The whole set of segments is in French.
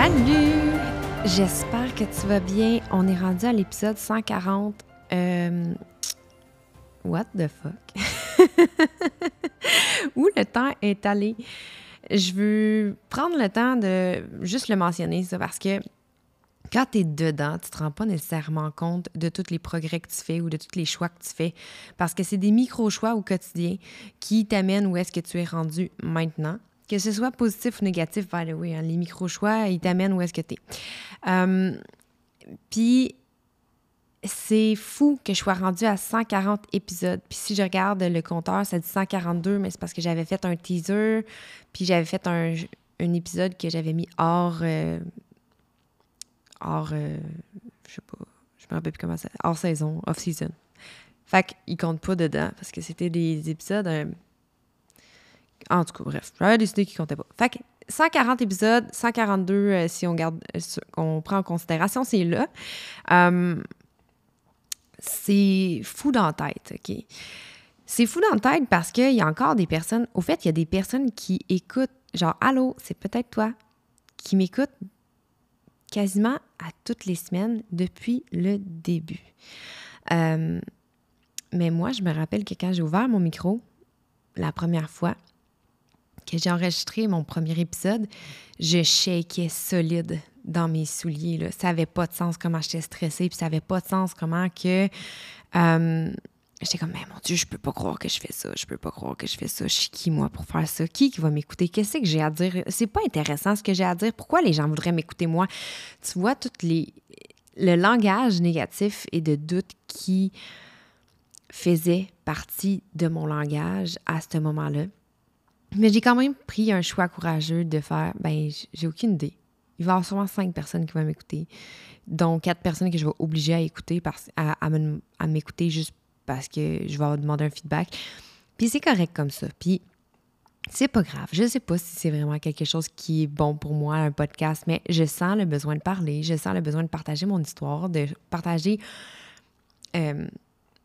Salut! J'espère que tu vas bien. On est rendu à l'épisode 140. Euh, what the fuck? Où le temps est allé? Je veux prendre le temps de juste le mentionner, ça, parce que quand tu es dedans, tu te rends pas nécessairement compte de tous les progrès que tu fais ou de tous les choix que tu fais. Parce que c'est des micro-choix au quotidien qui t'amènent où est-ce que tu es rendu maintenant. Que ce soit positif ou négatif, by the hein, les micro-choix, ils t'amènent où est-ce que tu es. Euh, Puis, c'est fou que je sois rendue à 140 épisodes. Puis si je regarde le compteur, ça dit 142, mais c'est parce que j'avais fait un teaser, puis j'avais fait un, un, épisode que j'avais mis hors... Euh, hors... Euh, je sais pas, je me rappelle plus comment ça... Hors saison, off-season. Fait qu'ils comptent pas dedans, parce que c'était des épisodes... en tout cas, bref, j'avais décidé qu'ils comptaient pas. Fait que 140 épisodes, 142 euh, si on garde, euh, on prend en considération, c'est là. Euh, c'est fou dans la tête, OK? C'est fou dans la tête parce qu'il y a encore des personnes, au fait, il y a des personnes qui écoutent, genre, allô, c'est peut-être toi, qui m'écoutent quasiment à toutes les semaines depuis le début. Mais moi, je me rappelle que quand j'ai ouvert mon micro, la première fois, que j'ai enregistré mon premier épisode, je shakeais solide dans mes souliers. Là. Ça n'avait pas de sens comment j'étais stressée, puis ça n'avait pas de sens comment que... Euh, j'étais comme, mais mon Dieu, je peux pas croire que je fais ça, je peux pas croire que je fais ça. Je suis qui, moi, pour faire ça? Qui qui va m'écouter? Qu'est-ce que j'ai à dire? C'est pas intéressant ce que j'ai à dire. Pourquoi les gens voudraient m'écouter, moi? Tu vois, toutes les... le langage négatif et de doute qui faisait partie de mon langage à ce moment-là. Mais j'ai quand même pris un choix courageux de faire, ben, j'ai aucune idée. Il va y avoir sûrement cinq personnes qui vont m'écouter, dont quatre personnes que je vais obliger à écouter, parce, à, à m'écouter juste parce que je vais leur demander un feedback. Puis c'est correct comme ça. Puis c'est pas grave. Je sais pas si c'est vraiment quelque chose qui est bon pour moi, un podcast, mais je sens le besoin de parler, je sens le besoin de partager mon histoire, de partager euh,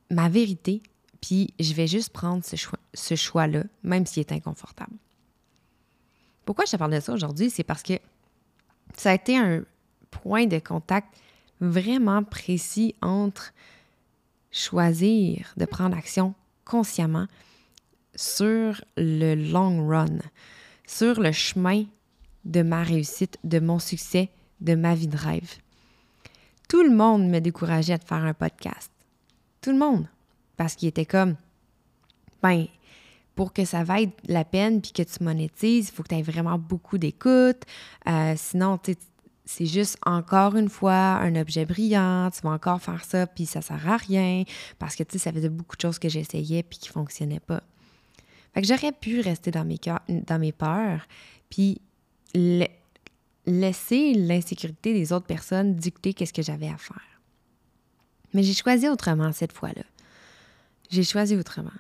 ma vérité puis je vais juste prendre ce, choix, ce choix-là, même s'il est inconfortable. Pourquoi je te parle de ça aujourd'hui? C'est parce que ça a été un point de contact vraiment précis entre choisir de prendre action consciemment sur le long run, sur le chemin de ma réussite, de mon succès, de ma vie de rêve. Tout le monde me décourageait de faire un podcast. Tout le monde parce qu'il était comme, ben, pour que ça vaille la peine puis que tu monétises, il faut que tu aies vraiment beaucoup d'écoute. Euh, sinon, c'est juste encore une fois un objet brillant, tu vas encore faire ça puis ça sert à rien parce que tu sais, ça faisait beaucoup de choses que j'essayais puis qui fonctionnaient pas. Fait que j'aurais pu rester dans mes, dans mes peurs puis laisser l'insécurité des autres personnes dicter qu'est-ce que j'avais à faire. Mais j'ai choisi autrement cette fois-là. J'ai choisi autrement.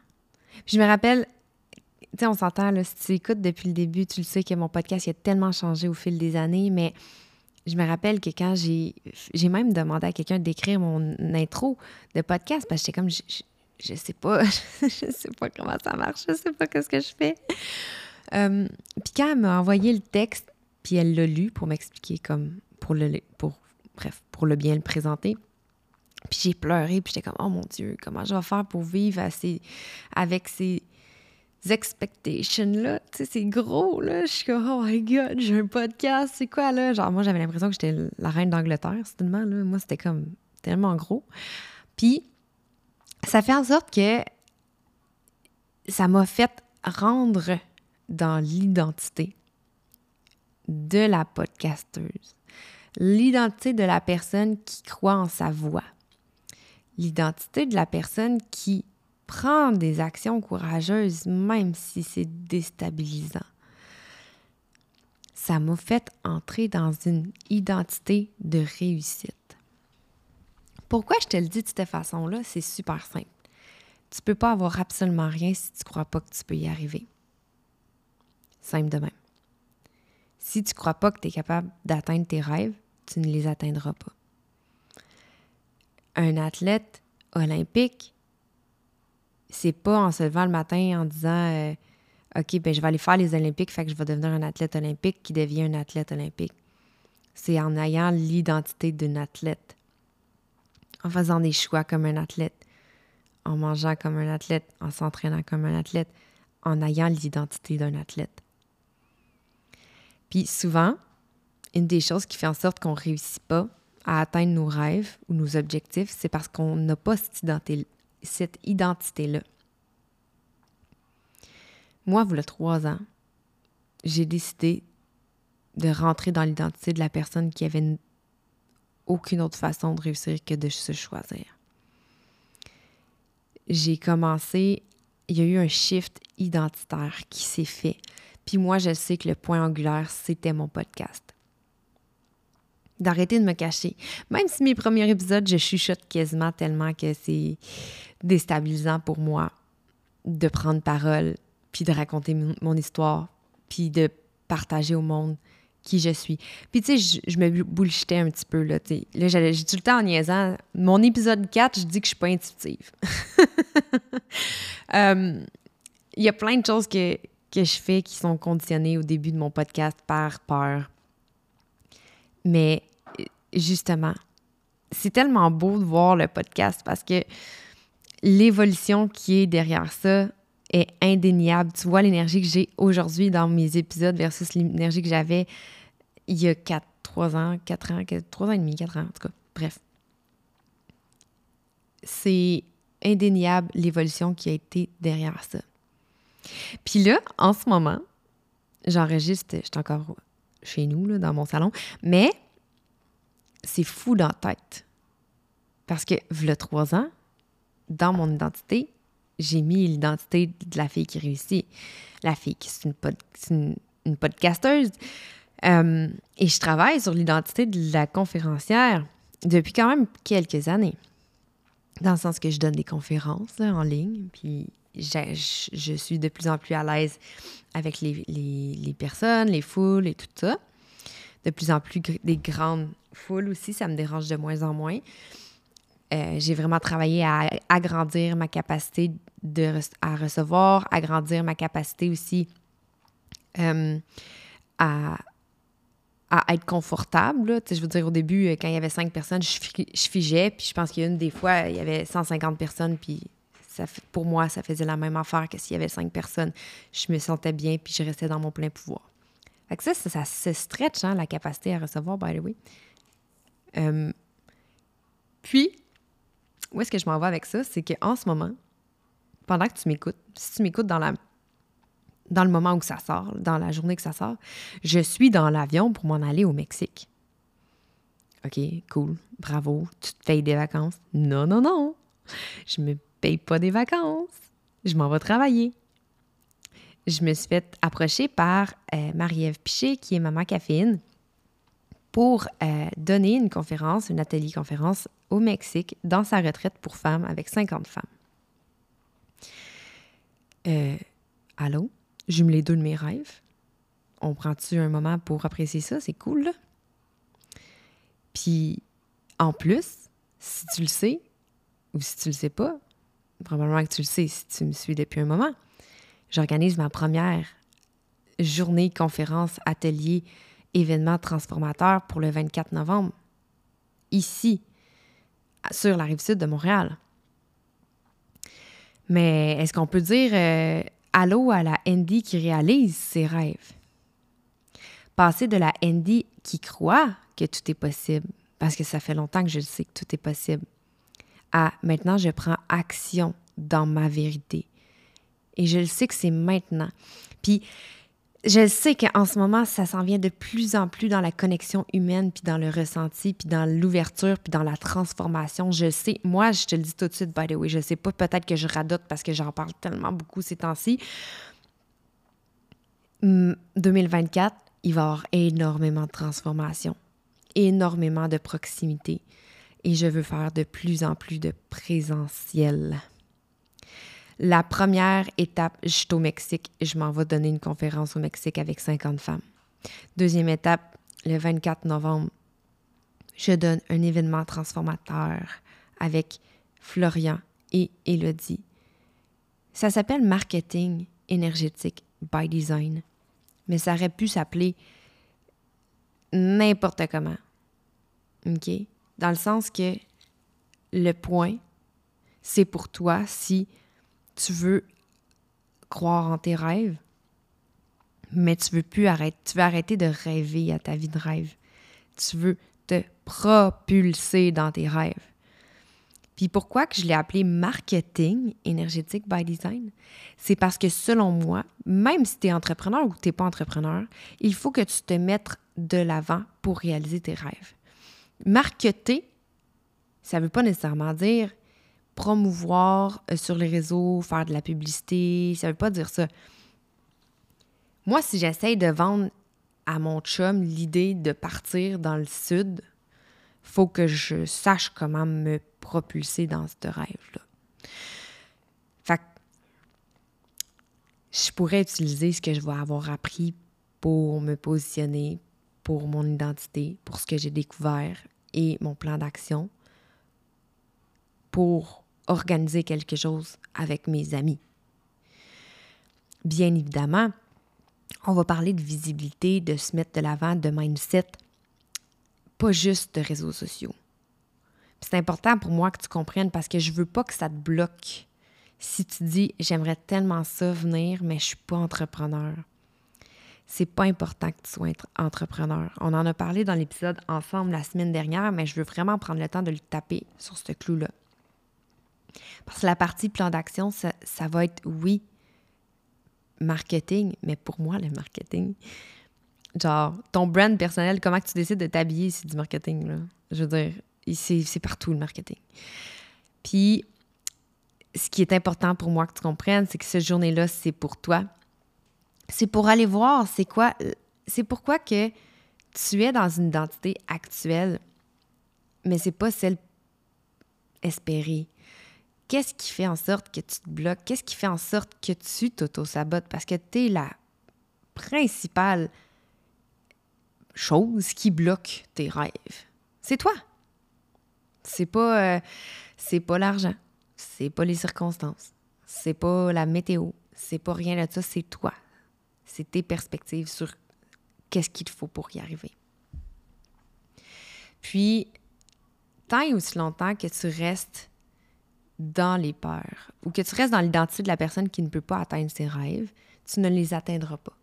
Puis je me rappelle, tu sais, on s'entend, là, si tu écoutes depuis le début, tu le sais que mon podcast il a tellement changé au fil des années, mais je me rappelle que quand j'ai. J'ai même demandé à quelqu'un d'écrire mon intro de podcast parce que j'étais comme. Je, sais pas. je sais pas comment ça marche. Je sais pas ce que je fais. Euh, puis quand elle m'a envoyé le texte, puis elle l'a lu pour m'expliquer comme. Pour le. Pour, bref, pour le bien le présenter. Puis j'ai pleuré, puis j'étais comme, oh mon Dieu, comment je vais faire pour vivre avec ces, expectations-là? Tu sais, c'est gros, là. Je suis comme, oh my God, j'ai un podcast, c'est quoi, là? Genre, moi, j'avais l'impression que j'étais la reine d'Angleterre, là. Moi, c'était comme tellement gros. Puis, ça fait en sorte que ça m'a fait rendre dans l'identité de la podcasteuse, l'identité de la personne qui croit en sa voix, l'identité de la personne qui prend des actions courageuses même si c'est déstabilisant. Ça m'a fait entrer dans une identité de réussite. Pourquoi je te le dis de cette façon-là? C'est super simple. Tu peux pas avoir absolument rien si tu crois pas que tu peux y arriver. Simple de même. Si tu crois pas que tu es capable d'atteindre tes rêves, tu ne les atteindras pas. Un athlète olympique, c'est pas en se levant le matin en disant euh, OK, ben je vais aller faire les Olympiques, fait que je vais devenir un athlète olympique qui devient un athlète olympique. C'est en ayant l'identité d'un athlète en faisant des choix comme un athlète, en mangeant comme un athlète, en s'entraînant comme un athlète, en ayant l'identité d'un athlète. Puis souvent, une des choses qui fait en sorte qu'on ne réussit pas à atteindre nos rêves ou nos objectifs, c'est parce qu'on n'a pas cette identité-là. Moi, voilà trois ans, j'ai décidé de rentrer dans l'identité de la personne qui avait une aucune autre façon de réussir que de se choisir. J'ai commencé, il y a eu un shift identitaire qui s'est fait. Puis moi, je sais que le point angulaire, c'était mon podcast. D'arrêter de me cacher. Même si mes premiers épisodes, je chuchote quasiment tellement que c'est déstabilisant pour moi de prendre parole, puis de raconter mon histoire, puis de partager au monde qui je suis. Puis, tu sais, je, me bullshitais un petit peu, là. Là, j'ai tout le temps en niaisant. Mon épisode 4, je dis que je suis pas intuitive. Euh, il y a plein de choses que, que je fais qui sont conditionnées au début de mon podcast par peur. Mais, justement, c'est tellement beau de voir le podcast parce que l'évolution qui est derrière ça est indéniable. Tu vois l'énergie que j'ai aujourd'hui dans mes épisodes versus l'énergie que j'avais il y a 4, 3 ans, 4 ans, 3 ans et demi, 4 ans, en tout cas. Bref. C'est indéniable l'évolution qui a été derrière ça. Puis là, en ce moment, j'enregistre, je suis encore chez nous, là, dans mon salon, mais c'est fou dans la tête. Parce que, le trois ans, dans mon identité, j'ai mis l'identité de la fille qui réussit. La fille qui est une, une, podcasteuse. Euh, et je travaille sur l'identité de la conférencière depuis quand même quelques années. Dans le sens que je donne des conférences en ligne, puis je, je, suis de plus en plus à l'aise avec les, les, les, personnes, les foules et tout ça. De plus en plus des grandes foules aussi, ça me dérange de moins en moins. Euh, j'ai vraiment travaillé à agrandir ma capacité de, à recevoir, agrandir ma capacité aussi euh, à, à, être confortable. Je veux dire, au début, quand il y avait cinq personnes, je, je figeais, puis je pense qu'il y a une des fois, il y avait 150 personnes, puis ça, pour moi, ça faisait la même affaire que s'il y avait cinq personnes. Je me sentais bien, puis je restais dans mon plein pouvoir. Fait que ça, ça, se stretch, hein, la capacité à recevoir, by the way. Euh, puis, où est-ce que je m'en vais avec ça? C'est qu'en ce moment, pendant que tu m'écoutes, si tu m'écoutes dans dans le moment où ça sort, dans la journée que ça sort, je suis dans l'avion pour m'en aller au Mexique. OK, cool, bravo, tu te payes des vacances? Non, non, non, je me paye pas des vacances. Je m'en vais travailler. Je me suis fait approcher par euh, Marie-Ève Piché, qui est Maman Caféine, pour euh, donner une conférence, une atelier conférence au Mexique dans sa retraite pour femmes avec 50 femmes. Euh, allô? J'aime les deux de mes rêves. On prend-tu un moment pour apprécier ça? C'est cool. Puis, en plus, si tu le sais, ou si tu le sais pas, probablement que tu le sais si tu me suis depuis un moment, j'organise ma première journée, conférence, atelier, événement transformateur pour le 24 novembre, ici, sur la rive sud de Montréal. Mais est-ce qu'on peut dire euh, allô à la Andy qui réalise ses rêves? Passer de la Andy qui croit que tout est possible, parce que ça fait longtemps que je sais que tout est possible, à maintenant je prends action dans ma vérité. Et je le sais que c'est maintenant. Puis je sais qu'en ce moment, ça s'en vient de plus en plus dans la connexion humaine, puis dans le ressenti, puis dans l'ouverture, puis dans la transformation. Je sais, moi, je te le dis tout de suite, by the way, je sais pas, peut-être que je radote parce que j'en parle tellement beaucoup ces temps-ci. 2024, il va y avoir énormément de transformation, énormément de proximité. Et je veux faire de plus en plus de présentiel. La première étape, je suis au Mexique. Je m'en vais donner une conférence au Mexique avec 50 femmes. Deuxième étape, le 24 novembre, je donne un événement transformateur avec Florian et Elodie. Ça s'appelle Marketing énergétique by design, mais ça aurait pu s'appeler n'importe comment. OK? Dans le sens que le point, c'est pour toi si tu veux croire en tes rêves, mais tu veux plus arrêter, tu veux arrêter de rêver à ta vie de rêve. Tu veux te propulser dans tes rêves. Puis pourquoi que je l'ai appelé marketing énergétique by design? C'est parce que selon moi, même si tu es entrepreneur ou tu n'es pas entrepreneur, il faut que tu te mettes de l'avant pour réaliser tes rêves. Marketer, ça ne veut pas nécessairement dire promouvoir euh, sur les réseaux, faire de la publicité. Ça veut pas dire ça. Moi, si j'essaye de vendre à mon chum l'idée de partir dans le sud, faut que je sache comment me propulser dans ce rêve-là. Fait que je pourrais utiliser ce que je vais avoir appris pour me positionner, pour mon identité, pour ce que j'ai découvert et mon plan d'action pour organiser quelque chose avec mes amis. Bien évidemment, on va parler de visibilité, de se mettre de l'avant, de mindset, pas juste de réseaux sociaux. C'est important pour moi que tu comprennes parce que je veux pas que ça te bloque. Si tu dis j'aimerais tellement ça venir, mais je suis pas entrepreneur. C'est pas important que tu sois entrepreneur. On en a parlé dans l'épisode ensemble la semaine dernière, mais je veux vraiment prendre le temps de le taper sur ce clou-là. Parce que la partie plan d'action, ça, va être, oui, marketing, mais pour moi, le marketing, genre, ton brand personnel, comment tu décides de t'habiller, c'est du marketing, là. Je veux dire, c'est partout le marketing. Puis, ce qui est important pour moi que tu comprennes, c'est que cette journée-là, c'est pour toi. C'est pour aller voir c'est quoi, c'est pourquoi que tu es dans une identité actuelle, mais c'est pas celle espérée. Qu'est-ce qui fait en sorte que tu te bloques? Qu'est-ce qui fait en sorte que tu t'auto-sabotes? Parce que tu es la principale chose qui bloque tes rêves. C'est toi. C'est pas, euh, c'est pas l'argent. C'est pas les circonstances. C'est pas la météo. C'est pas rien de ça. C'est toi. C'est tes perspectives sur qu'est-ce qu'il faut pour y arriver. Puis, tant et aussi longtemps que tu restes dans les peurs ou que tu restes dans l'identité de la personne qui ne peut pas atteindre ses rêves, tu ne les atteindras pas.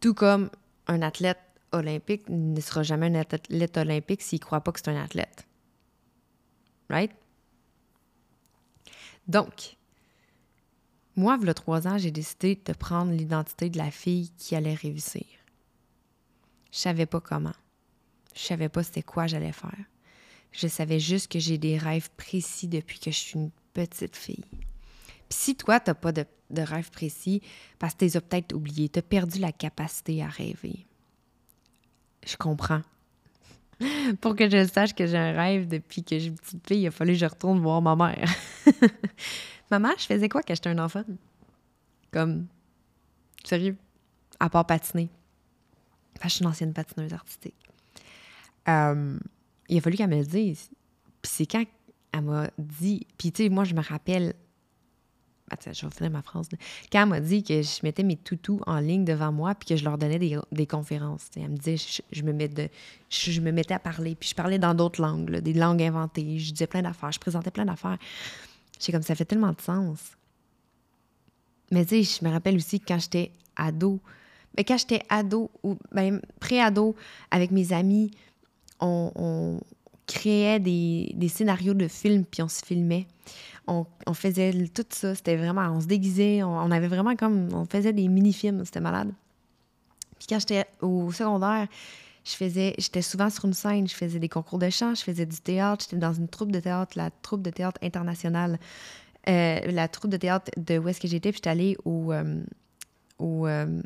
Tout comme un athlète olympique ne sera jamais un athlète olympique s'il ne croit pas que c'est un athlète. Right? Donc, moi, il y a trois ans, j'ai décidé de prendre l'identité de la fille qui allait réussir. Je savais pas comment. Je savais pas c'était quoi j'allais faire. Je savais juste que j'ai des rêves précis depuis que je suis une petite fille. Puis si toi, tu n'as pas de, de rêves précis, parce que as peut-être oubliés, tu as perdu la capacité à rêver. Je comprends. Pour que je sache que j'ai un rêve depuis que j'ai une petite fille, il a fallu que je retourne voir ma mère. Maman, je faisais quoi quand j'étais un enfant? Comme, sérieux, à part patiner. Enfin, je suis une ancienne patineuse artistique. Euh, il a fallu qu'elle me le dise. Puis c'est quand elle m'a dit. Puis tu sais, moi, je me rappelle. Attends, je vais ma phrase. Quand elle m'a dit que je mettais mes toutous en ligne devant moi puis que je leur donnais des, conférences. Elle me disait, je, me je, me mettais à parler. Puis je parlais dans d'autres langues, des langues inventées. Je disais plein d'affaires. Je présentais plein d'affaires. J'ai comme ça fait tellement de sens. Mais tu sais, je me rappelle aussi quand j'étais ado, mais quand j'étais ado ou même pré-ado avec mes amis, on, créait des, scénarios de films puis on se filmait. On, faisait tout ça, c'était vraiment, on se déguisait, on, avait vraiment comme, on faisait des mini-films, c'était malade. Puis quand j'étais au secondaire, j'étais souvent sur une scène, je faisais des concours de chant, je faisais du théâtre, j'étais dans une troupe de théâtre, la troupe de théâtre internationale, euh, la troupe de théâtre de où est-ce que j'étais, puis j'étais allée au, euh, euh,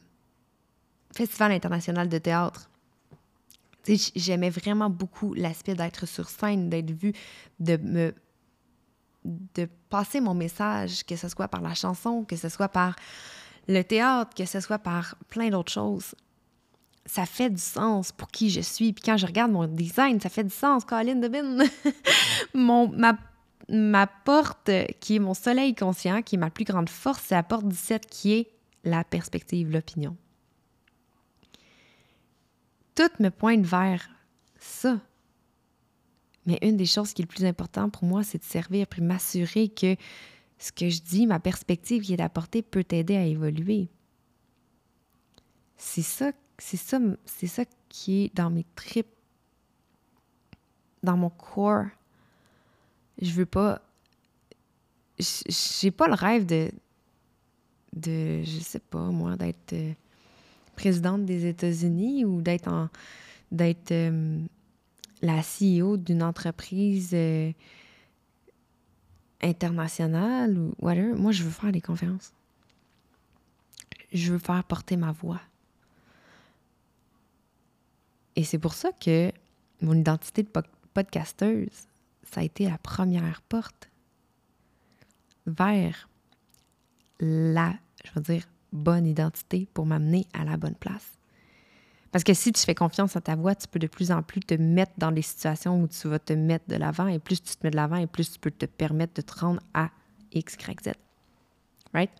Festival international de théâtre. J'aimais vraiment beaucoup l'aspect d'être sur scène, d'être vue, de me de passer mon message, que ce soit par la chanson, que ce soit par le théâtre, que ce soit par plein d'autres choses. Ça fait du sens pour qui je suis. Puis quand je regarde mon design, ça fait du sens, Colin Debin. mon, ma, ma porte, qui est mon soleil conscient, qui est ma plus grande force, c'est la porte 17 qui est la perspective, l'opinion tout me pointe vers ça. Mais une des choses qui est le plus important pour moi, c'est de servir puis m'assurer que ce que je dis, ma perspective qui est apportée peut t'aider à évoluer. C'est ça, c'est ça, c'est ça qui est dans mes tripes, dans mon corps. Je veux pas, j'ai pas le rêve de, de, je sais pas moi, d'être euh, présidente des États-Unis ou d'être en d'être euh, la CEO d'une entreprise euh, internationale ou whatever. Moi, je veux faire des conférences. Je veux faire porter ma voix. Et c'est pour ça que mon identité de podcasteuse, ça a été la première porte vers la, je veux dire, bonne identité pour m'amener à la bonne place. Parce que si tu fais confiance à ta voix, tu peux de plus en plus te mettre dans des situations où tu vas te mettre de l'avant et plus tu te mets de l'avant et plus tu peux te permettre de te rendre à X, Y, Z. Right?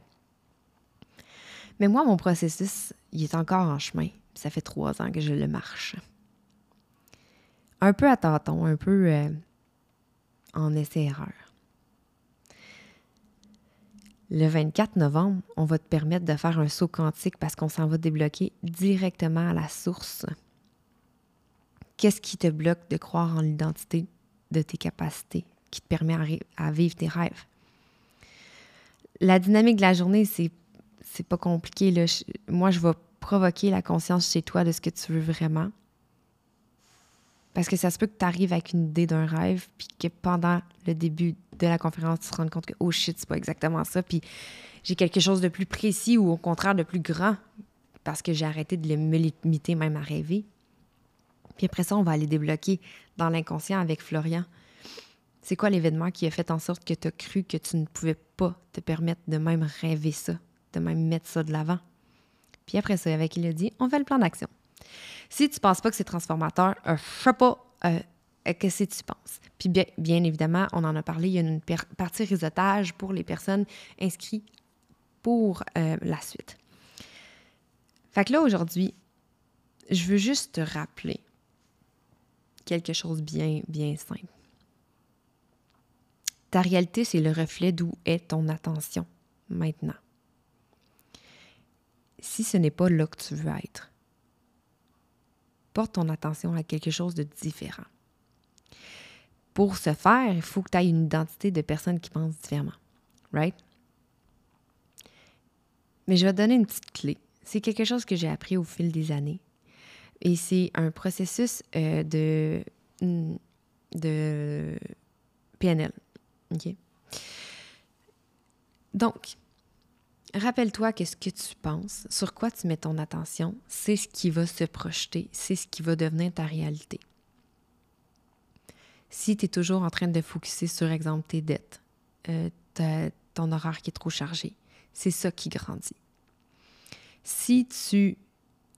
Mais moi, mon processus, il est encore en chemin. Ça fait trois ans que je le marche. Un peu à tâtons, un peu euh, en essai-erreur. Le 24 novembre, on va te permettre de faire un saut quantique parce qu'on s'en va débloquer directement à la source. Qu'est-ce qui te bloque de croire en l'identité de tes capacités, qui te permet à, vivre tes rêves? La dynamique de la journée, c'est, c'est pas compliqué. Moi, je vais provoquer la conscience chez toi de ce que tu veux vraiment. Parce que ça se peut que tu arrives avec une idée d'un rêve, puis que pendant le début de la conférence, tu te rends compte que, oh shit, c'est pas exactement ça, puis j'ai quelque chose de plus précis ou au contraire de plus grand, parce que j'ai arrêté de me limiter même à rêver. Puis après ça, on va aller débloquer dans l'inconscient avec Florian. C'est quoi l'événement qui a fait en sorte que tu as cru que tu ne pouvais pas te permettre de même rêver ça, de même mettre ça de l'avant? Puis après ça, avec dit, on fait le plan d'action. Si tu ne penses pas que c'est transformateur, euh, je sais pas qu'est-ce que tu penses. Puis bien, bien, évidemment, on en a parlé, il y a une partie réseautage pour les personnes inscrites pour euh, la suite. Fait que là, aujourd'hui, je veux juste te rappeler quelque chose bien, bien simple. Ta réalité, c'est le reflet d'où est ton attention maintenant. Si ce n'est pas là que tu veux être, porte ton attention à quelque chose de différent. Pour ce faire, il faut que tu aies une identité de personne qui pense différemment. Right? Mais je vais te donner une petite clé. C'est quelque chose que j'ai appris au fil des années. Et c'est un processus euh, de, de PNL. Donc, Rappelle-toi que ce que tu penses, sur quoi tu mets ton attention, c'est ce qui va se projeter, c'est ce qui va devenir ta réalité. Si tu es toujours en train de focuser sur, exemple, tes dettes, euh, ton horaire qui est trop chargé, c'est ça qui grandit. Si tu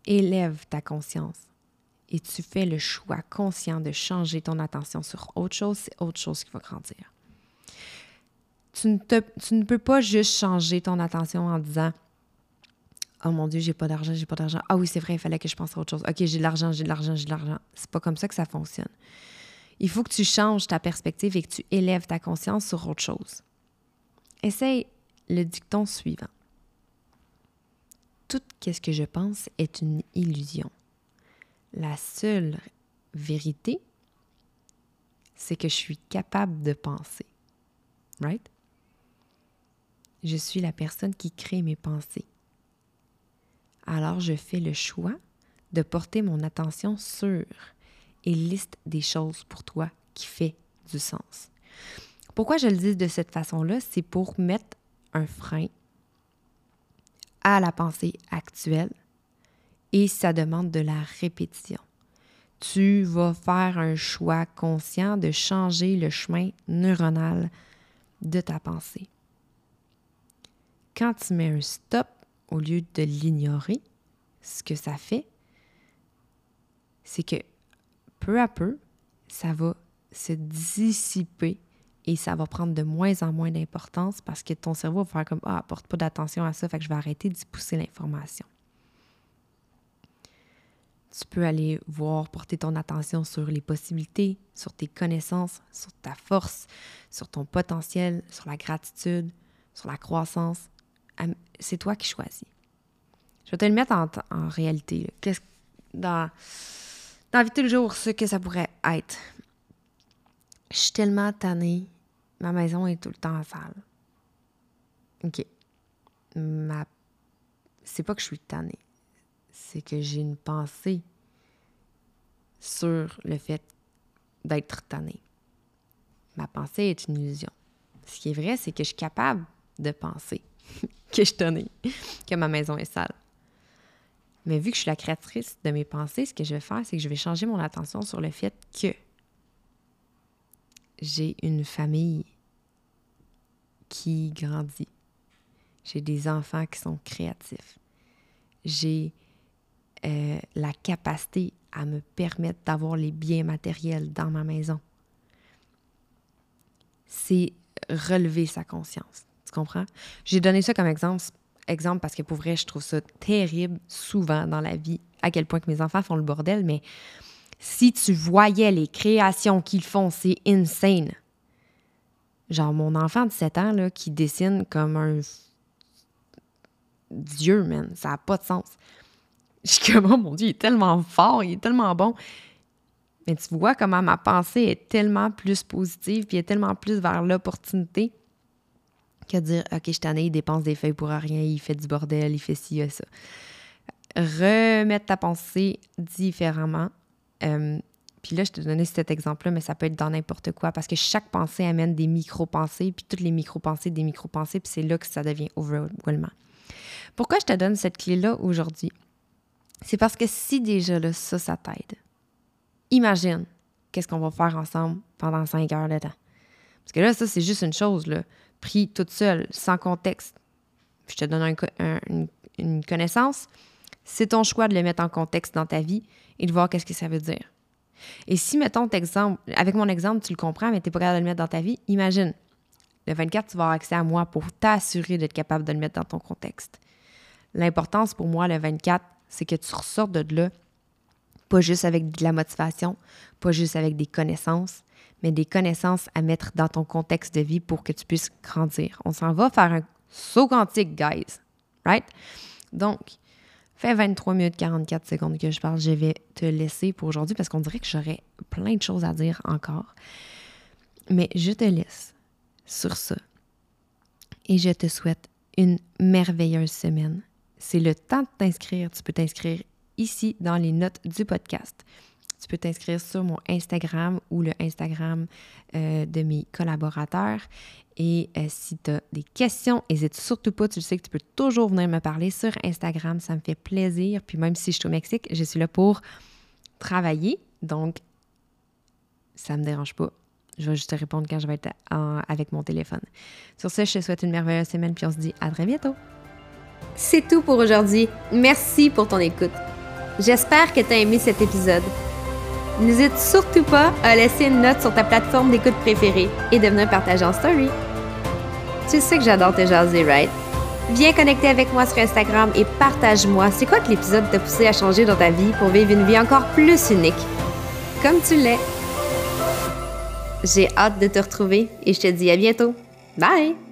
élèves ta conscience et tu fais le choix conscient de changer ton attention sur autre chose, c'est autre chose qui va grandir tu ne, peux pas juste changer ton attention en disant Oh mon Dieu, j'ai pas d'argent, j'ai pas d'argent. Ah oui, c'est vrai, il fallait que je pense à autre chose. OK, j'ai de l'argent, j'ai de l'argent, j'ai de l'argent. C'est pas comme ça que ça fonctionne. Il faut que tu changes ta perspective et que tu élèves ta conscience sur autre chose. Essaye le dicton suivant. tout ce que je pense est une illusion. La seule vérité, c'est que je suis capable de penser. Right? Je suis la personne qui crée mes pensées. Alors je fais le choix de porter mon attention sur et liste des choses pour toi qui fait du sens. Pourquoi je le dis de cette façon-là? C'est pour mettre un frein à la pensée actuelle et ça demande de la répétition. Tu vas faire un choix conscient de changer le chemin neuronal de ta pensée. Quand tu mets un stop au lieu de l'ignorer, ce que ça fait, c'est que peu à peu, ça va se dissiper et ça va prendre de moins en moins d'importance parce que ton cerveau va faire comme Ah, porte pas d'attention à ça, fait que je vais arrêter d'y pousser l'information. Tu peux aller voir, porter ton attention sur les possibilités, sur tes connaissances, sur ta force, sur ton potentiel, sur la gratitude, sur la croissance. C'est toi qui choisis. Je vais te le mettre en, réalité. Qu'est-ce dans, dans tous les jours, ce que ça pourrait être. Je suis tellement tannée. Ma maison est tout le temps sale. OK. Ma... C'est pas que je suis tannée. C'est que j'ai une pensée sur le fait d'être tannée. Ma pensée est une illusion. Ce qui est vrai, c'est que je suis capable de penser que je tannée, que ma maison est sale. Mais vu que je suis la créatrice de mes pensées, ce que je vais faire, c'est que je vais changer mon attention sur le fait que j'ai une famille qui grandit. J'ai des enfants qui sont créatifs. J'ai euh, la capacité à me permettre d'avoir les biens matériels dans ma maison. C'est relever sa conscience. Tu comprends? J'ai donné ça comme exemple, exemple parce que pour vrai, je trouve ça terrible souvent dans la vie, à quel point que mes enfants font le bordel, mais si tu voyais les créations qu'ils font, c'est insane. Genre, mon enfant de 7 ans, là, qui dessine comme un Dieu, man, ça n'a pas de sens. Je suis comme, oh mon Dieu, il est tellement fort, il est tellement bon. Mais tu vois comment ma pensée est tellement plus positive, puis est tellement plus vers l'opportunité que dire, OK, je ai, il dépense des feuilles pour rien, il fait du bordel, il fait ci, ça. Remettre ta pensée différemment. Euh, puis là, je te donnais cet exemple-là, mais ça peut être dans n'importe quoi parce que chaque pensée amène des micro-pensées, puis toutes les micro-pensées, des micro-pensées, puis c'est là que ça devient overwhelmant. Pourquoi je te donne cette clé-là aujourd'hui? C'est parce que si déjà là, ça, ça t'aide, imagine qu'est-ce qu'on va faire ensemble pendant cinq heures de temps. Parce que là, ça, c'est juste une chose, là, pris toute seule, sans contexte. Je te donne une, connaissance. C'est ton choix de le mettre en contexte dans ta vie et de voir qu'est-ce que ça veut dire. Et si, mettons, exemple, avec mon exemple, tu le comprends, mais tu n'es pas capable de le mettre dans ta vie, imagine, le 24, tu vas avoir accès à moi pour t'assurer d'être capable de le mettre dans ton contexte. L'importance pour moi, le 24, c'est que tu ressortes de là, pas juste avec de la motivation, pas juste avec des connaissances, mais des connaissances à mettre dans ton contexte de vie pour que tu puisses grandir. On s'en va faire un saut quantique, guys. Right? Donc, fait 23 minutes 44 secondes que je parle. Je vais te laisser pour aujourd'hui parce qu'on dirait que j'aurais plein de choses à dire encore. Mais je te laisse sur ça. Et je te souhaite une merveilleuse semaine. C'est le temps de t'inscrire. Tu peux t'inscrire ici dans les notes du podcast. Tu peux t'inscrire sur mon Instagram ou le Instagram euh, de mes collaborateurs. Et euh, si tu as des questions, n'hésite surtout pas. Tu sais que tu peux toujours venir me parler sur Instagram. Ça me fait plaisir. Puis même si je suis au Mexique, je suis là pour travailler. Donc, ça ne me dérange pas. Je vais juste te répondre quand je vais être avec mon téléphone. Sur ce, je te souhaite une merveilleuse semaine. Puis on se dit à très bientôt. C'est tout pour aujourd'hui. Merci pour ton écoute. J'espère que tu as aimé cet épisode. N'hésite surtout pas à laisser une note sur ta plateforme d'écoute préférée et de venir partager en story. Tu sais que j'adore te jaser, right? Viens connecter avec moi sur Instagram et partage-moi c'est quoi que l'épisode t'a poussé à changer dans ta vie pour vivre une vie encore plus unique? Comme tu l'es. J'ai hâte de te retrouver et je te dis à bientôt. Bye!